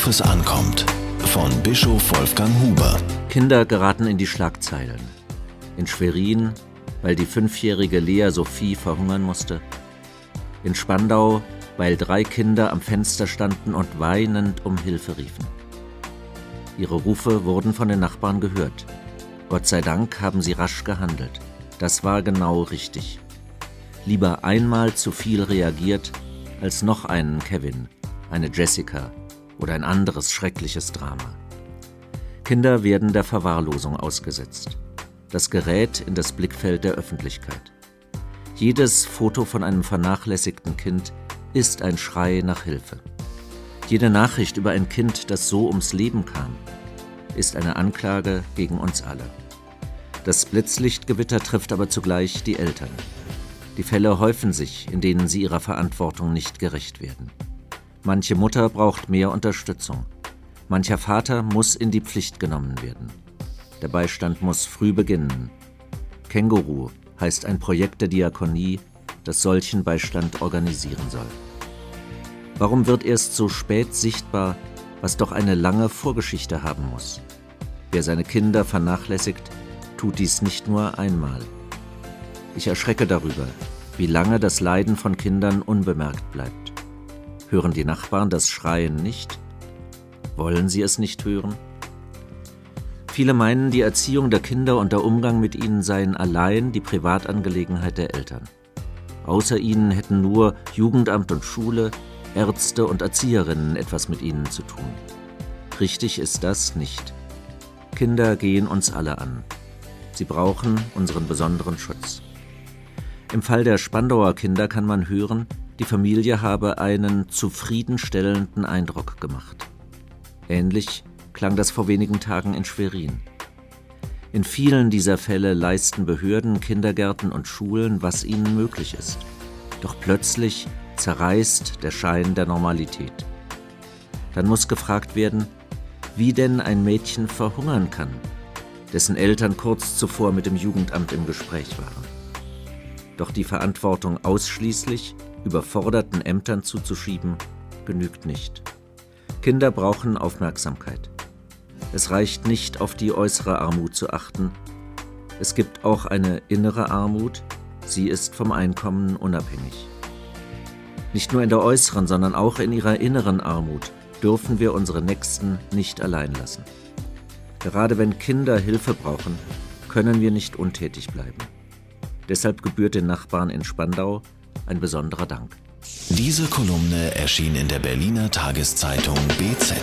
Worauf es ankommt. Von Bischof Wolfgang Huber. Kinder geraten in die Schlagzeilen. In Schwerin, weil die fünfjährige Lea Sophie verhungern musste. In Spandau, weil drei Kinder am Fenster standen und weinend um Hilfe riefen. Ihre Rufe wurden von den Nachbarn gehört. Gott sei Dank haben sie rasch gehandelt. Das war genau richtig. Lieber einmal zu viel reagiert, als noch einen Kevin, eine Jessica oder ein anderes schreckliches Drama. Kinder werden der Verwahrlosung ausgesetzt. Das gerät in das Blickfeld der Öffentlichkeit. Jedes Foto von einem vernachlässigten Kind ist ein Schrei nach Hilfe. Jede Nachricht über ein Kind, das so ums Leben kam, ist eine Anklage gegen uns alle. Das Blitzlichtgewitter trifft aber zugleich die Eltern. Die Fälle häufen sich, in denen sie ihrer Verantwortung nicht gerecht werden. Manche Mutter braucht mehr Unterstützung. Mancher Vater muss in die Pflicht genommen werden. Der Beistand muss früh beginnen. Känguru heißt ein Projekt der Diakonie, das solchen Beistand organisieren soll. Warum wird erst so spät sichtbar, was doch eine lange Vorgeschichte haben muss? Wer seine Kinder vernachlässigt, tut dies nicht nur einmal. Ich erschrecke darüber, wie lange das Leiden von Kindern unbemerkt bleibt. Hören die Nachbarn das Schreien nicht? Wollen sie es nicht hören? Viele meinen, die Erziehung der Kinder und der Umgang mit ihnen seien allein die Privatangelegenheit der Eltern. Außer ihnen hätten nur Jugendamt und Schule, Ärzte und Erzieherinnen etwas mit ihnen zu tun. Richtig ist das nicht. Kinder gehen uns alle an. Sie brauchen unseren besonderen Schutz. Im Fall der Spandauer Kinder kann man hören, die Familie habe einen zufriedenstellenden Eindruck gemacht. Ähnlich klang das vor wenigen Tagen in Schwerin. In vielen dieser Fälle leisten Behörden, Kindergärten und Schulen, was ihnen möglich ist. Doch plötzlich zerreißt der Schein der Normalität. Dann muss gefragt werden, wie denn ein Mädchen verhungern kann, dessen Eltern kurz zuvor mit dem Jugendamt im Gespräch waren. Doch die Verantwortung ausschließlich überforderten Ämtern zuzuschieben, genügt nicht. Kinder brauchen Aufmerksamkeit. Es reicht nicht, auf die äußere Armut zu achten. Es gibt auch eine innere Armut, sie ist vom Einkommen unabhängig. Nicht nur in der äußeren, sondern auch in ihrer inneren Armut dürfen wir unsere Nächsten nicht allein lassen. Gerade wenn Kinder Hilfe brauchen, können wir nicht untätig bleiben. Deshalb gebührt den Nachbarn in Spandau ein besonderer Dank. Diese Kolumne erschien in der Berliner Tageszeitung BZ.